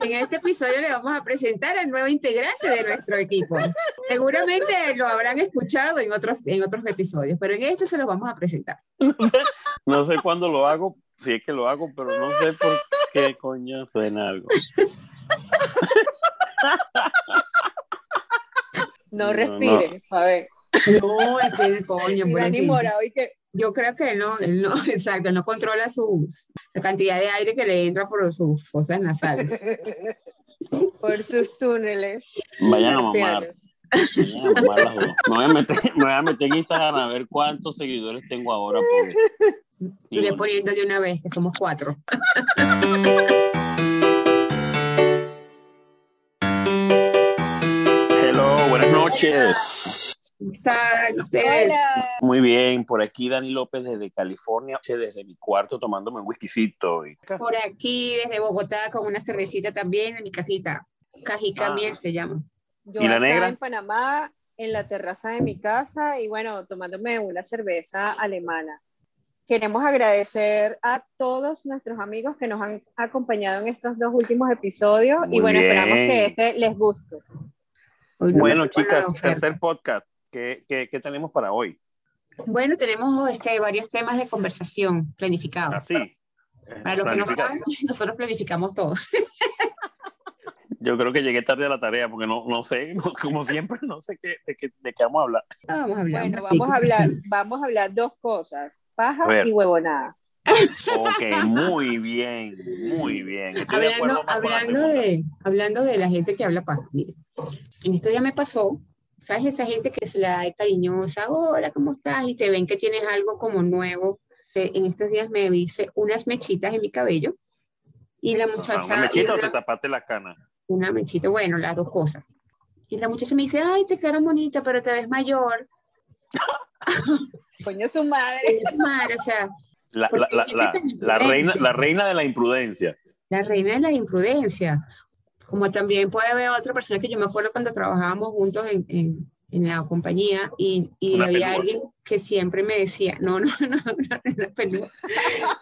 En este episodio le vamos a presentar al nuevo integrante de nuestro equipo. Seguramente lo habrán escuchado en otros, en otros episodios, pero en este se lo vamos a presentar. No sé cuándo lo hago, si es que lo hago, pero no sé por qué coño suena algo. No respire, a ver. No, es que coño, por Dani así. Morado, y que Yo creo que él no, él no, exacto, no controla sus, la cantidad de aire que le entra por sus fosas nasales. por sus túneles. Vayan a mamar. carpianos. vayan a mamar las dos. Me voy a meter, me voy a meter en Instagram a ver cuántos seguidores tengo ahora. Porque... Iré poniendo de una vez que somos cuatro. Hello, buenas noches. ¿Cómo están ustedes? Hola. Muy bien, por aquí Dani López desde California, desde mi cuarto tomándome un whiskycito. Y... Por aquí, desde Bogotá, con una cervecita también en mi casita. Cajica Ah. Miel se llama. Yo ¿Y la acá negra? en Panamá, en la terraza de mi casa, y bueno, tomándome una cerveza alemana. Queremos agradecer a todos nuestros amigos que nos han acompañado en estos dos últimos episodios y Muy bueno, esperamos bien. que este les guste. Hoy no Bueno, chicas, tercer podcast. ¿Qué, qué, qué tenemos para hoy? Bueno, tenemos este, varios temas de conversación planificados. Así. Para los que no saben, nosotros planificamos todo. Yo creo que llegué tarde a la tarea porque no, no sé, como siempre, no sé qué, de, qué, de qué vamos a hablar. Ah, Vamos a hablar. Bueno, vamos a hablar, vamos a hablar dos cosas, paja y huevonada. Ok, muy bien, muy bien. Estoy de acuerdo Hablando, hablando, de, hablando de la gente que habla paja, mire, en estos días me pasó, ¿sabes? Esa gente que se la da cariñosa, hola, ¿cómo estás? Y te ven que tienes algo como nuevo. Eh, En estos días me hice unas mechitas en mi cabello y la Ajá, muchacha... ¿Una mechita y o te tapaste la cana? una mechita, bueno, las dos cosas. Y la muchacha me dice, ay, te quedaron bonita, pero te ves mayor. Coño su madre. Es madre, o sea, La, la, la, la, la reina, la reina de la imprudencia. la reina de la imprudencia. Como también puede haber otra persona que yo me acuerdo cuando trabajábamos juntos en, en, en la compañía y, y había pelúa. alguien que siempre me decía, no, no, no, no, no, pelúa.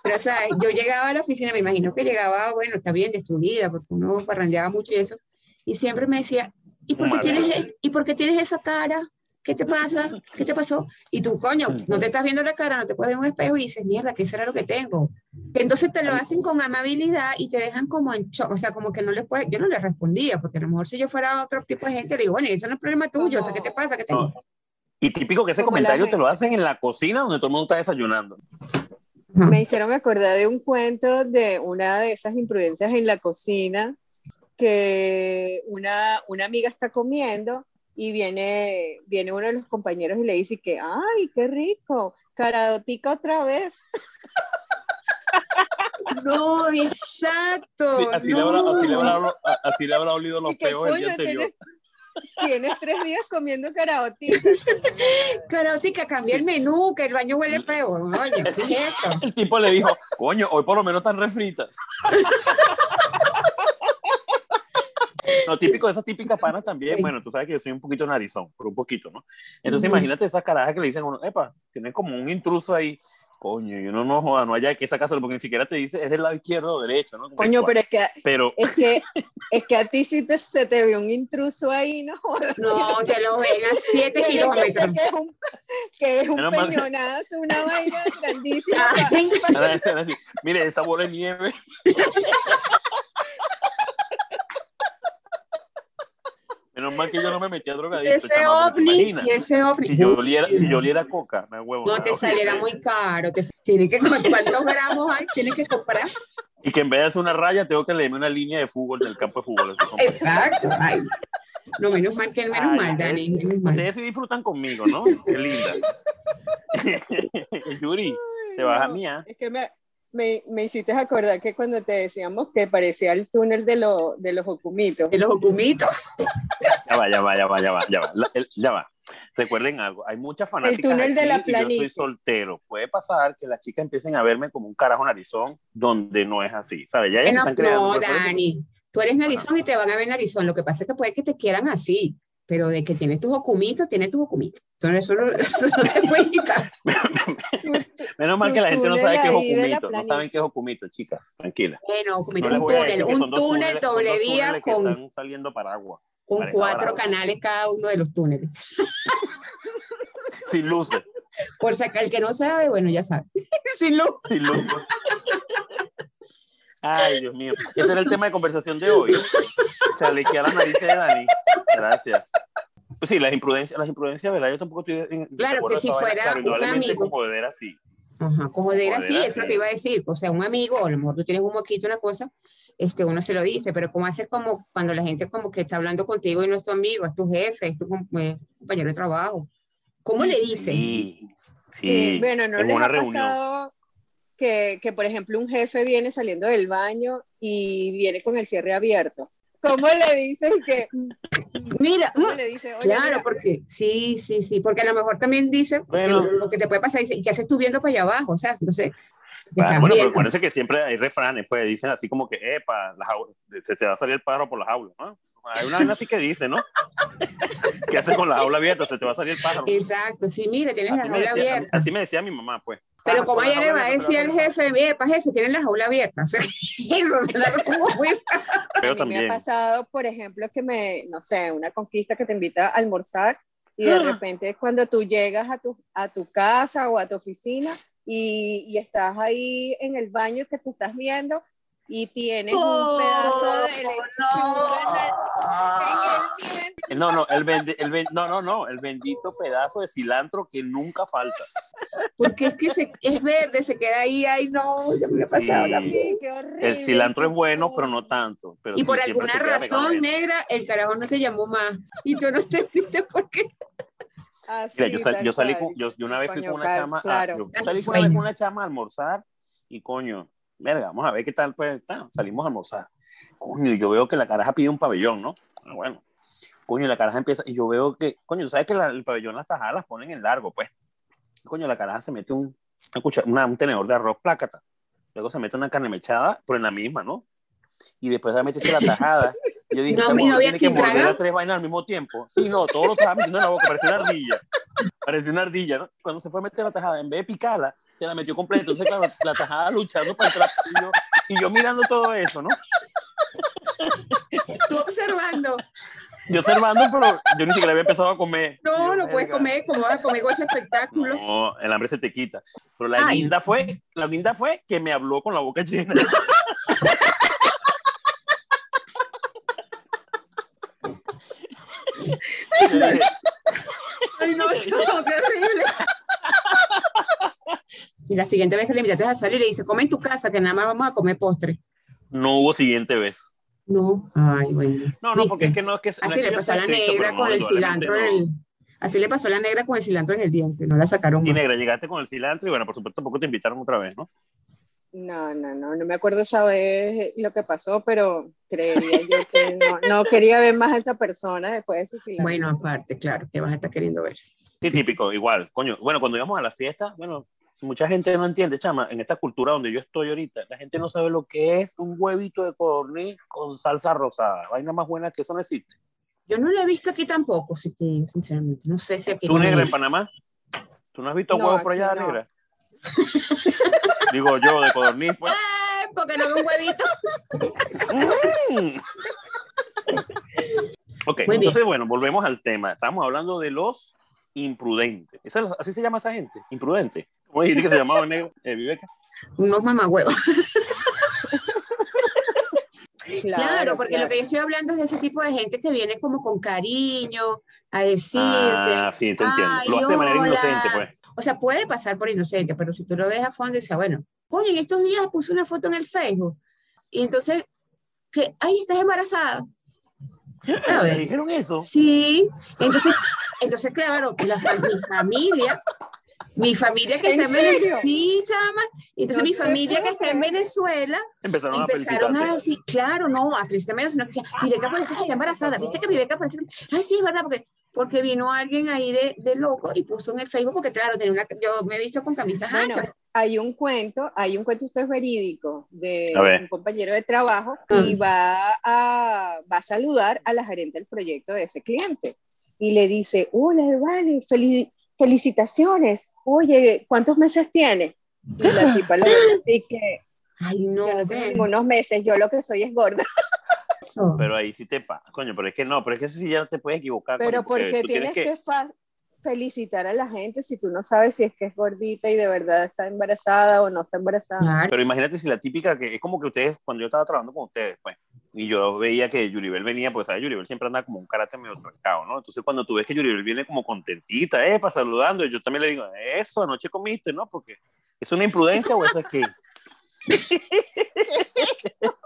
Pero, sea, yo llegaba a la oficina, me imagino que llegaba, bueno, está bien destruida, porque uno parrandeaba mucho y eso, y siempre me decía, ¿y por qué Madre. tienes, e- ¿y por qué tienes esa cara? ¿Qué te pasa? ¿Qué te pasó? Y tú, coño, no te estás viendo la cara, no te puedes ver un espejo y dices, mierda, ¿qué será lo que tengo? Que entonces te lo hacen con amabilidad y te dejan como en shock, o sea, como que no les puede, yo no les respondía, porque a lo mejor si yo fuera otro tipo de gente, le digo, bueno, eso no es problema tuyo, o sea, ¿qué te pasa? ¿Qué tengo? No. Y típico que ese Como comentario te lo hacen en la cocina donde todo el mundo está desayunando. Me hicieron acordar de un cuento de una de esas imprudencias en la cocina que una, una amiga está comiendo y viene, viene uno de los compañeros y le dice que, ay, qué rico, caradotica otra vez. No, exacto. Sí, así, le habrá, así, le habrá, así le habrá olido los peos el día anterior. tienes, tienes tres días comiendo caradotica. Carótica, cambia el menú, que el baño huele feo. Oye, ¿qué es eso? El tipo le dijo, coño, hoy por lo menos están refritas. No, típico de esas típicas panas también. Bueno, tú sabes que yo soy un poquito narizón, pero un poquito, ¿no? Entonces Ujú. imagínate esas carajas que le dicen a uno, epa, tienes como un intruso ahí. Coño, y uno no joda, no haya que sacárselo porque ni siquiera te dice es del lado izquierdo o derecho, ¿no? Coño, pero es que, pero es que, es que a ti sí te, se te ve un intruso ahí, ¿no? No, te lo ven a 7 Tiene que kilómetros. que es un, que es un mal- peñonazo, una vaina grandísima. Mire, esa bola de nieve. Menos mal que yo no me metí a drogadito. ese chama, ¿te ovni, y ese ovni. Si yo oliera, si yo oliera coca, me huevo. No te saliera muy caro. Te, tiene que, ¿Cuántos gramos hay? Tienes que comprar. Y que en vez de hacer una raya, tengo que leerme una línea de fútbol en el campo de fútbol. así como- Exacto. Ay. No, menos mal que menos Ay, mal, Dani. ustedes- Menos mal. Ustedes sí disfrutan conmigo, ¿no? Qué linda. Yuri, te vas a mía. Es que me, me, me hiciste acordar que cuando te decíamos que parecía el túnel de, lo- de los ocumitos. De los ocumitos. Ya va, ya va, ya va, ya va, ya va. La- el- ya va. Recuerden algo, hay muchas fanáticas túnel de aquí la y yo estoy planicie. soltero. Puede pasar que las chicas empiecen a verme como un carajo narizón donde no es así, ¿sabes? Ya ellas se No, están creando. no, Dani. Tú eres narizón y te van a ver narizón. Lo que pasa es que puede que te quieran así. Pero de que tienes tus ocumitos, tienes tus ocumitos. Entonces eso no, eso no se puede quitar. Menos mal que la gente no sabe qué es Ocumito. No saben qué es Ocumito, chicas. Tranquila. Bueno, ocumito No un túnel, un túnel doble vía con, están saliendo para agua. con Para cuatro canales cada uno de los túneles. Sin luces. Por sacar el que no sabe, bueno, ya sabe. Sin luz. Sin luces. Ay, Dios mío. Ese era el tema de conversación de hoy. Chalequear la nariz de Dani. Gracias. Pues sí, las imprudencias, las imprudencias, ¿verdad? Yo tampoco estoy en Claro, que si vaina. fuera Claro, un indudablemente amigo. con joder así. Ajá, como de era así, eso es lo así. que iba a decir. O sea, un amigo, a lo mejor tú tienes un moquito, una cosa, este, uno se lo dice, pero como haces como cuando la gente como que está hablando contigo y no es tu amigo, es tu jefe, es tu com- compañero de trabajo. ¿Cómo le dices? Sí. Sí. Sí, bueno, no en les una ha reunión. pasado que, que, por ejemplo, un jefe viene saliendo del baño y viene con el cierre abierto. ¿Cómo le dices que? Mira, ¿Cómo mm, le dices? Oye, claro, mira, porque sí, sí, sí, porque a lo mejor también dice, Bueno. lo, lo que te puede pasar, dice, ¿y qué haces tú viendo para allá abajo? O sea, entonces, te Ah, bueno, pero acuérdense que siempre hay refranes, pues dicen así como que, epa, la jaula- se, se va a salir el pájaro por la jaula, ¿no? Hay una vaina así que dice, ¿no? ¿Qué haces con la jaula abierta? Se te va a salir el pájaro. Exacto, sí, mira, tienes Así la jaula decía, abierta. así me decía mi mamá, pues. Pero como ella le va a decir al va a salir el jefe, jefe, tienen la jaula abierta. O sea, eso como muy pájaro. a Pero mí me también. ha pasado, por ejemplo, que me, no sé, una conquista que te invita a almorzar y de Ah. repente es cuando tú llegas a tu, a tu casa o a tu oficina y, y estás ahí en el baño que te estás viendo y tienes un pedazo de lechuga en, la- en el. No, no, el bendi- el ben- no, no, no, el bendito pedazo de cilantro que nunca falta. Porque es que se, es verde, se queda ahí, ay no, ya me ha pasado Sí. qué horrible. El cilantro es bueno, pero no tanto. Pero Y sí, por alguna razón negra, el carajo no te llamó más. Y tú no te viste por qué. Así, Mira, yo, sal- yo salí con, yo, yo una vez fui con una chama, a- claro. yo Al salí con una, vez sueño. con una chama a almorzar y coño, verga, vamos a ver qué tal, pues, ta, salimos a almorzar. Coño, yo veo que la caraja pide un pabellón, ¿no? Ah, bueno, coño, la caraja empieza, y yo veo que, coño, tú sabes que la- el pabellón, las tajadas las ponen en largo, pues. Coño, la caraja se mete un, una un tenedor de arroz plácata, luego se mete una carne mechada, pero en la misma, ¿no? Y después se mete la tajada. Yo dije, No, esta y no mujer había tiene que morder las tres vainas al mismo tiempo. Sí, no, todo lo estaba metiendo en la boca, parecía una ardilla. Parecía una ardilla, ¿no? Cuando se fue a meter la tajada, en vez de picarla, se la metió completa. Entonces, claro, la tajada luchando para entrar. Y yo, y yo mirando todo eso, ¿no? Tú observando. Yo observando, pero yo ni siquiera había empezado a comer. No, Yo, no puedes comer, ¿cómo vas a comer con ese espectáculo? No, el hambre se te quita. Pero la Ay. linda fue, la linda fue que me habló con la boca llena. Yo dije, Ay, no, no, qué horrible. Y la siguiente vez que le invitaste a salir, le dice, come en tu casa, que nada más vamos a comer postre. no hubo siguiente vez. No, ay, bueno. No, no, porque es que no es que. no Así es que le pasó a la negra con no, el cilantro en el... Así le pasó a la negra con el cilantro en el diente, no la sacaron Y más. negra, llegaste con el cilantro y bueno, por supuesto, tampoco te invitaron otra vez, ¿no? No, no, no, no me acuerdo esa vez lo que pasó, pero creería yo que no, no quería ver más a esa persona después de ese silencio. Bueno, aparte, claro, que vas a estar queriendo ver. Sí, típico, igual. Coño, bueno, cuando íbamos a la fiesta, bueno, mucha gente no entiende, chama, en esta cultura donde yo estoy ahorita, la gente no sabe lo que es un huevito de codorniz con salsa rosada. Vaina más buena que eso no existe. Yo no lo he visto aquí tampoco, si te digo sinceramente. No sé si aquí. ¿Tú, no negra, en. Panamá? ¿Tú no has visto No, huevos por allá, no. negra? Digo yo, de codorniz, pues. Eh, porque no veo un huevito. Mm. ok, Muy bien. entonces, bueno, volvemos al tema. Estamos hablando de los imprudentes. ¿Esa es- ¿Así se llama esa gente? Imprudente. ¿Cómo dijiste que se llamaba negro? Eh, Viveca? Unos mamagüevos. Claro, Claro, porque claro. lo que yo estoy hablando es de ese tipo de gente que viene como con cariño a decirte. Ah, sí, te entiendo. "Ay, Lo hace de manera hola". inocente, pues. O sea, puede pasar por inocente, pero si tú lo ves a fondo y dices, bueno, coño, en estos días puse una foto en el Facebook. Y entonces, que, ay, estás embarazada. ¿Me ¿Sabes? dijeron eso? Sí. Entonces, entonces claro, la, mi familia, mi familia que ¿En está en Venezuela, sí, chama. Entonces, No mi familia que está en. Venezuela Empezaron, a empezaron a felicitarte. decir, claro, no, a felicitarme, sino que decía, mi beca parece que está embarazada, viste que mi beca parece que, ay, sí, es verdad, porque, porque vino alguien ahí de, de loco y puso en el Facebook, porque claro, tenía una, yo me he visto con camisas Bueno, anchas. hay un cuento, hay un cuento, esto es verídico, de un compañero de trabajo y va a, va a saludar a la gerente del proyecto de ese cliente. y le dice, hola, vale, felicitaciones. Oye, ¿cuántos meses tiene? Y la tipa le dice que, Ay, no, yo no tengo unos meses, yo lo que soy es gorda. Eso. Pero ahí sí te pasa, coño, pero es que no, pero es que eso sí ya te puedes equivocar. Pero coño, porque porque tú tienes que, fa- felicitar a la gente si tú no sabes si es que es gordita y de verdad está embarazada o no está embarazada. Claro. Pero imagínate si la típica que es como que ustedes, cuando yo estaba trabajando con ustedes, pues, y yo veía que Yuribel venía, pues, ¿sabes? Yuribel siempre anda como un carácter medio trancado, ¿no? Entonces, cuando tú ves que Yuribel viene como contentita, eh, para saludando, y yo también le digo, eso, anoche comiste, ¿no? Porque es una imprudencia o eso es que. Eso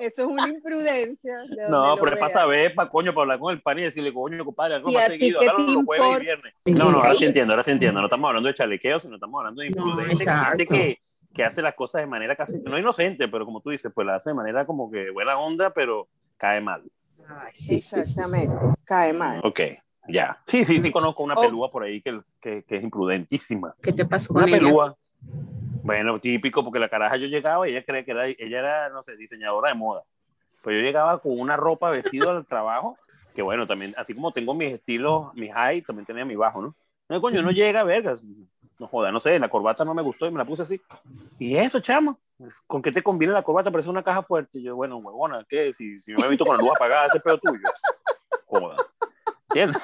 es una imprudencia. de No, pero es para saber, para coño, para hablar con el pan y decirle, coño, compadre, algo ¿Y más seguido, te los jueves y viernes. No, no, ahora sí entiendo, ahora sí entiendo. No estamos hablando de chalequeo, sino estamos hablando de No, imprudente, gente que, que hace las cosas de manera casi, no inocente, pero como tú dices, pues la hace de manera como que buena onda, pero cae mal. Ay, sí. Exactamente, cae mal. Ok, ya. Sí, sí, sí conozco una Oh. pelúa por ahí que, que, que es imprudentísima. ¿Qué te pasó Una con ella? pelúa. Bueno, típico, porque la caraja yo llegaba y ella cree que era, ella era, no sé, diseñadora de moda. Pues yo llegaba con una ropa vestido al trabajo, que bueno, también, así como tengo mis estilos, mis high, también tenía mi bajo, ¿no? No, coño, no llega, vergas. No joda, no sé, la corbata no me gustó y me la puse así. Y eso, chamo, ¿con qué te conviene la corbata? Parece una caja fuerte. Y yo, bueno, huevona, ¿qué? Si, si me he visto con la luz apagada, ese pedo tuyo. Joda. ¿Entiendes?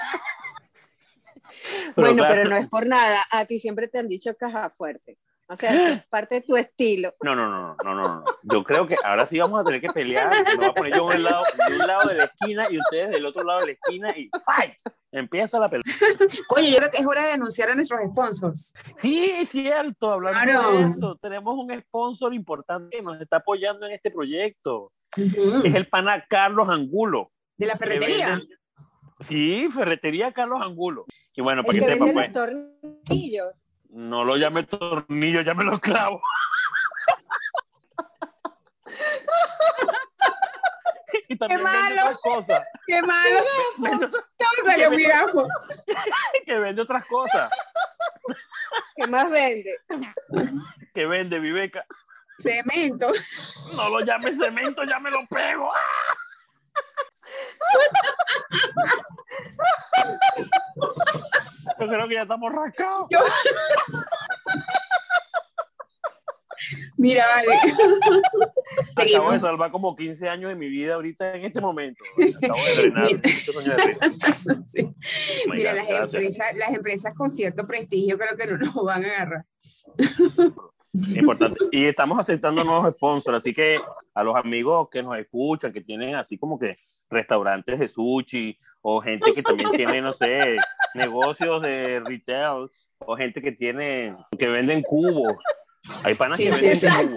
bueno, claro, pero no es por nada. A ti siempre te han dicho caja fuerte. O sea, eso es parte de tu estilo. No, no, no, no, no, no. Yo creo que ahora sí vamos a tener que pelear. Me voy a poner yo de un lado, de un lado de la esquina y ustedes del otro lado de la esquina y ¡fight! Empieza la pelea. Oye, yo creo que es hora de anunciar a nuestros sponsors. Sí, es cierto, hablando Claro. de eso, tenemos un sponsor importante que nos está apoyando en este proyecto. Es el pana Carlos Angulo. De la ferretería. Sí, ferretería Carlos Angulo. Y bueno, El para que que sepan, pues, los tornillos. No lo llame tornillo, llámelo clavo. y también vende malo! otras cosas. ¡Qué malo! Vende No salió mi gafo. que vende otras cosas. ¿Qué más vende? Que vende Viveca. Cemento. No lo llame cemento, ya me lo pego. Yo creo que ya estamos rascados. Mira, vale. Acabo de salvar como 15 años de mi vida ahorita en este momento. Acabo de drenar Mira. Sí. Oh God, las empresas, las empresas con cierto prestigio creo que no nos van a agarrar. Importante. Y estamos aceptando nuevos sponsors, así que a los amigos que nos escuchan, que tienen así como que restaurantes de sushi, o gente que también tiene, no sé, negocios de retail, o gente que tiene, que venden cubos. Hay panas Sí, que sí, venden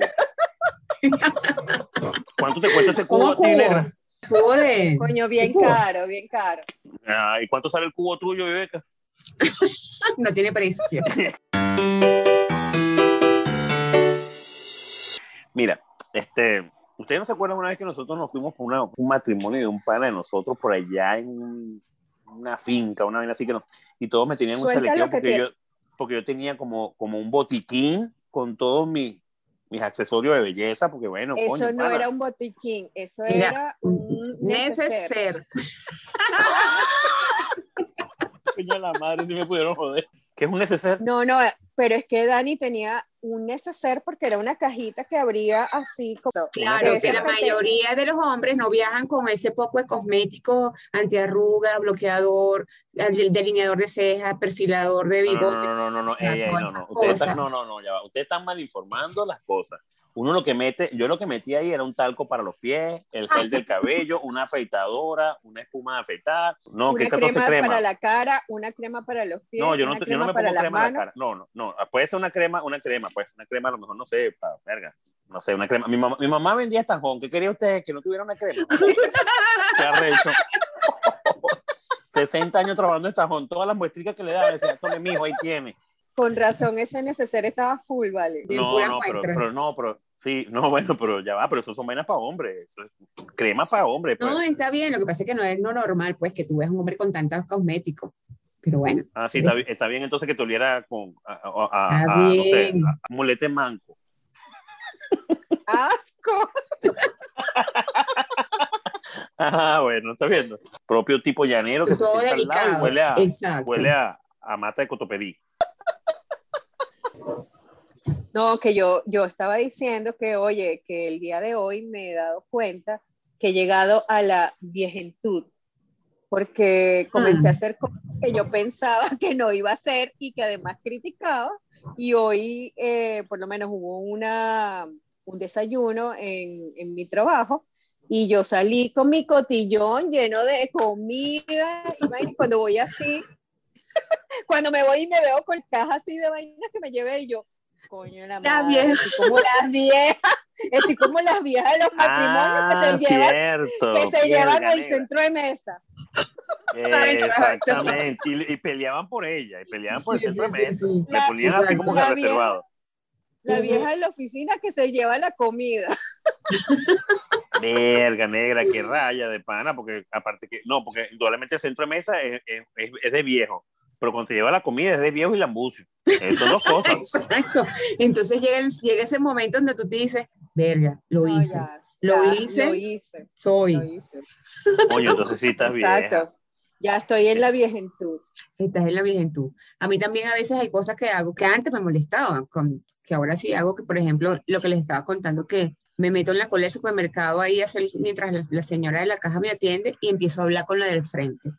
sí. cubos. ¿Cuánto te cuesta ese cubo ¿Cómo a ti, cubo? negra? Coño, bien cubo? caro, bien caro. Ah, ¿Y cuánto sale el cubo tuyo, Viveca? No tiene precio. Mira, este, ustedes no se acuerdan una vez que nosotros nos fuimos por una- un matrimonio de un pana de nosotros por allá en un- una finca, una vaina así que nos, y todos me tenían un Suelta chalequeo que porque yo, porque yo tenía como, como un botiquín con todos mis, mis accesorios de belleza, porque bueno, Eso coño, no pana. era un botiquín, eso Mira, era un neceser. La madre, si me pudieron joder. ¿Qué es un neceser? No, no, pero es que Dani tenía un neceser porque era una cajita que abría así como Claro, que la mayoría de los hombres no viajan con ese poco de cosmético, antiarruga, bloqueador, el delineador de cejas, perfilador de No, bigote. no, no, no, no, no, no, no. Están, cosas. no, no, no, ya va. Ustedes están mal informando las cosas. Uno lo que mete, yo lo que metí ahí era un talco para los pies, el gel del cabello, una afeitadora, una espuma de afeitar. No, una ¿qué 14 crema, crema? para la cara, una crema para los pies, No, yo no, yo no me pongo crema en la cara. No, no, no. Puede ser una crema, una crema, pues una crema a lo mejor, no sé, para verga. No sé, una crema. Mi mamá, mi mamá vendía estanjón. ¿Qué quería usted? Que no tuviera una crema. Qué arrecho. 60 años trabajando en estanjón. Todas las muestricas que le daba, decía, tome mijo, ahí tiene. Con razón, ese neceser estaba full, vale. No, pura no, pero, no, pero sí, no, bueno, pero ya va, pero eso son vainas para hombres. Eso es crema para hombres. pues. No, está bien, lo que pasa es que no es lo normal, pues, que tú ves un hombre con tantos cosméticos. Pero bueno, Ah, sí, está, bien- está bien entonces que te oliera con, a, a- a- Está a, no sé, bien. a mulete manco. ¡Asco! Ah, bueno, ¿estás viendo? Propio tipo llanero que se sienta al lado y huele a, Exacto. huele a, a mata de cotopedí. No, que yo, yo estaba diciendo que, oye, que el día de hoy me he dado cuenta que he llegado a la viejentud, porque comencé a hacer cosas que yo pensaba que no iba a hacer y que además criticaba, y hoy eh, por lo menos hubo una, un desayuno en, en mi trabajo, y yo salí con mi cotillón lleno de comida, y cuando voy así, cuando me voy y me veo con caja así de vainas que me llevé, y yo, coño, la La madre, vieja. estoy como las viejas, estoy como las viejas de los matrimonios Ah, que se llevan, cierto. que se llevan el negra. centro de mesa. Exactamente. Y, y peleaban por ella, y peleaban por Sí, el centro sí, de mesa. sí. Le ponían así como que vieja. reservado. La vieja de la oficina que se lleva la comida. Verga negra, qué raya de pana, porque aparte que, no, porque indudablemente el centro de mesa es, es- de viejo, pero cuando te lleva la comida es de viejo y lambucio. Son dos cosas. Exacto. Entonces llega, el- llega ese momento donde tú te dices, verga, lo No, hice, ya, Lo ya, hice. Lo hice. soy. Lo hice. Coño, entonces sí estás vieja. Exacto. Ya estoy en la viejentud. Estás en la viejentud. A mí también a veces hay cosas que hago que antes me molestaban, con, que ahora sí hago, que por ejemplo, lo que les estaba contando, que me meto en la cola del supermercado ahí a hacer- mientras la, la señora de la caja me atiende y empiezo a hablar con la del frente.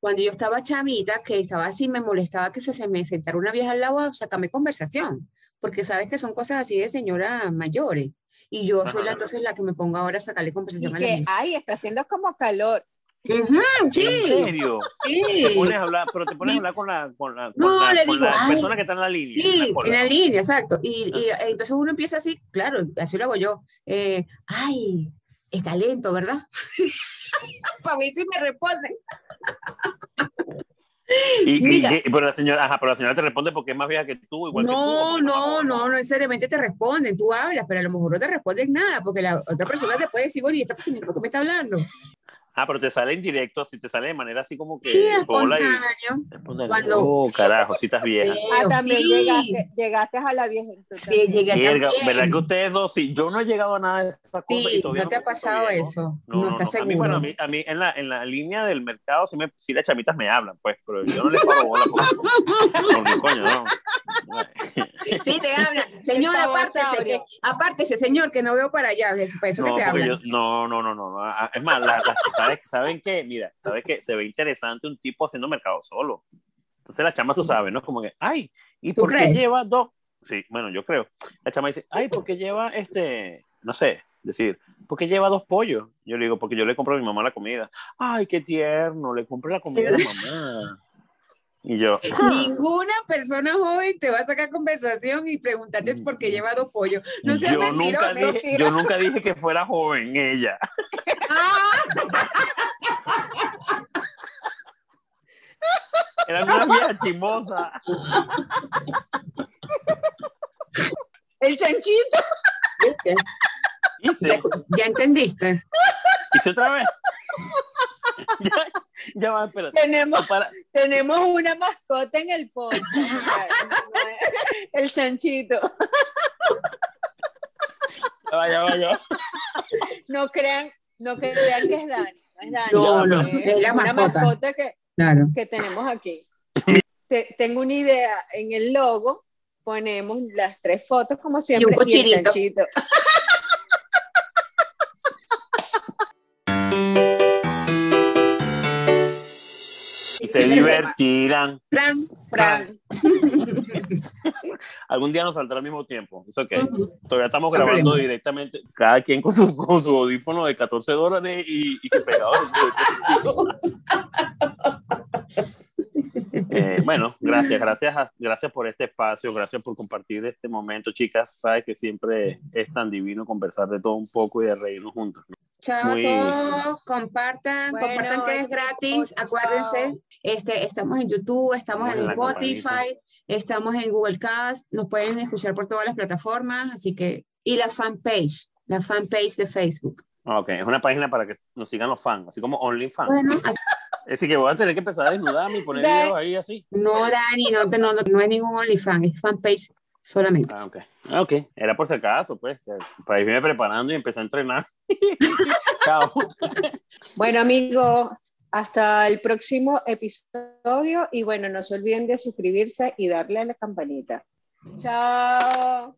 Cuando yo estaba chamita, que estaba así, me molestaba que se, se me sentara una vieja al lado a sacarme conversación, porque sabes que son cosas así de señora mayores. Y yo soy la, entonces la que me pongo ahora a sacarle Y conversación a la que, gente. ay, está haciendo como calor. ¿En sí, serio? sí. Te pones a hablar, pero te pones a hablar con la, con la, con No, la- le con digo, la ay, persona que está en la línea. en Sí, la en la línea, exacto. Y, y, eh, entonces uno empieza así, claro, así lo hago yo. eh, ay, está lento, ¿verdad? Para mí sí me responden. Y, y- Mira. y- pero la señora, ajá, pero la señora te responde porque es más vieja que tú, igual que tú. o No, no, joven. no, no necesariamente te responden, tú hablas, pero a lo mejor no te responden nada, porque la otra persona te puede decir, bueno, ¿y esta persona por qué me está hablando? Ah, pero te sale en directo, si te sale de manera así como que Sí, y espontáneo. espontáneo. Cuando- Oh, carajo, si estás vieja. Ah, también sí. llegaste, llegaste a la también. ¿verdad que ustedes dos sí? Yo no he llegado a nada de esas cosas y no te ha pasado viejo. eso, No, no, no, estás no. A mí, seguro. bueno, a mí, a mí en, la, en la línea del mercado sí, me, sí las chamitas me hablan, pues, pero yo no les paro bola porque, porque, coño, no. Sí, te hablan. Señor, apártese, que, apártese, señor, que no veo para allá. es Para eso No, que te hablan. yo, no, no, no, no. Ah, Es más, la- las que ¿sabes, ¿saben qué? Mira, ¿sabes qué? Se ve interesante un tipo haciendo mercado solo. Entonces la chama, tú sabes, ¿no? Como que, ay, ¿y ¿Tú por qué crees? lleva dos? Sí, bueno, yo creo. La chama dice, ay, ¿por qué lleva este, no sé, decir, ¿por qué lleva dos pollos? Yo le digo, porque yo le compro a mi mamá la comida. Ay, qué tierno, le compré la comida a mamá. Y yo, Ninguna persona joven te va a sacar conversación y preguntarte por qué lleva dos pollos. No seas yo, nunca mentiroso. yo nunca dije que fuera joven ella. Ah, Era una vieja chimosa. El chanchito. ¿viste? Hice, Ya, ya entendiste. hice otra vez. ya, ya va, espérate. Tenemos, Para, tenemos una mascota en el podcast. el chanchito. ya va, ya va, ya va. No crean, no crean que es Dani. No es Dani. No, no, es, es la una mascota. mascota que, Claro. que tenemos aquí. Te- tengo una idea. En el logo ponemos las tres fotos, como siempre, un el cochinito. chanchito. Se divertirán. Fran, Fran. Algún día nos saldrá al mismo tiempo. Es ok. ujú. Todavía estamos grabando directamente, cada quien con su, con su audífono de 14 dólares y, y pegado en su dispositivo. Eh, bueno, gracias, gracias, a- gracias por este espacio, gracias por compartir este momento, chicas. Sabes que siempre es tan divino conversar de todo un poco y de reírnos juntos. ¿no? Chao Muy- a todos, compartan, Bueno, compartan que es gratis, acuérdense, este, estamos en YouTube, estamos en Spotify, campanita. estamos en Google Cast, nos pueden escuchar por todas las plataformas, así que, y la fanpage, la fanpage de Facebook. Ok, es una página para que nos sigan los fans, así como OnlyFans. Bueno, así- Así que voy a tener que empezar a desnudarme y poner videos ahí así. no, Dani, no, te- no, no, no es ningún OnlyFans, es fanpage solamente. Ah, ok. Ah, ok. Era por si acaso, pues, para irme preparando y empezar a entrenar. Chao. Bueno, amigos, hasta el próximo episodio y bueno, no se olviden de suscribirse y darle a la campanita. Chao.